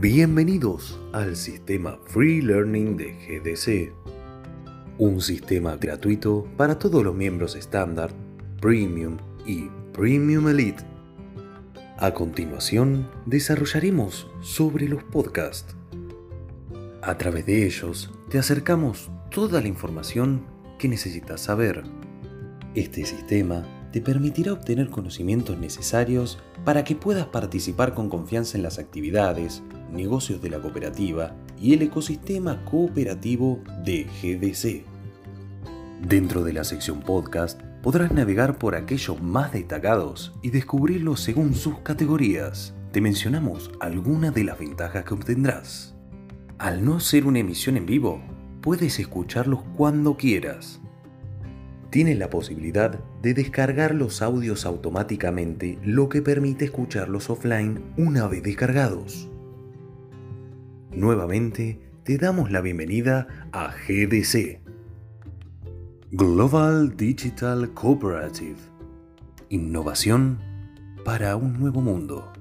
Bienvenidos al sistema Free Learning de GDC, un sistema gratuito para todos los miembros estándar, Premium y Premium Elite. A continuación, desarrollaremos sobre los podcasts. A través de ellos, te acercamos toda la información que necesitas saber. Este sistema te permitirá obtener conocimientos necesarios para que puedas participar con confianza en las actividades, negocios de la cooperativa y el ecosistema cooperativo de GDC. Dentro de la sección podcast podrás navegar por aquellos más destacados y descubrirlos según sus categorías. Te mencionamos algunas de las ventajas que obtendrás. Al no ser una emisión en vivo, puedes escucharlos cuando quieras tienes la posibilidad de descargar los audios automáticamente, lo que permite escucharlos offline una vez descargados. Nuevamente, te damos la bienvenida a GDC, Global Digital Cooperative. Innovación para un nuevo mundo.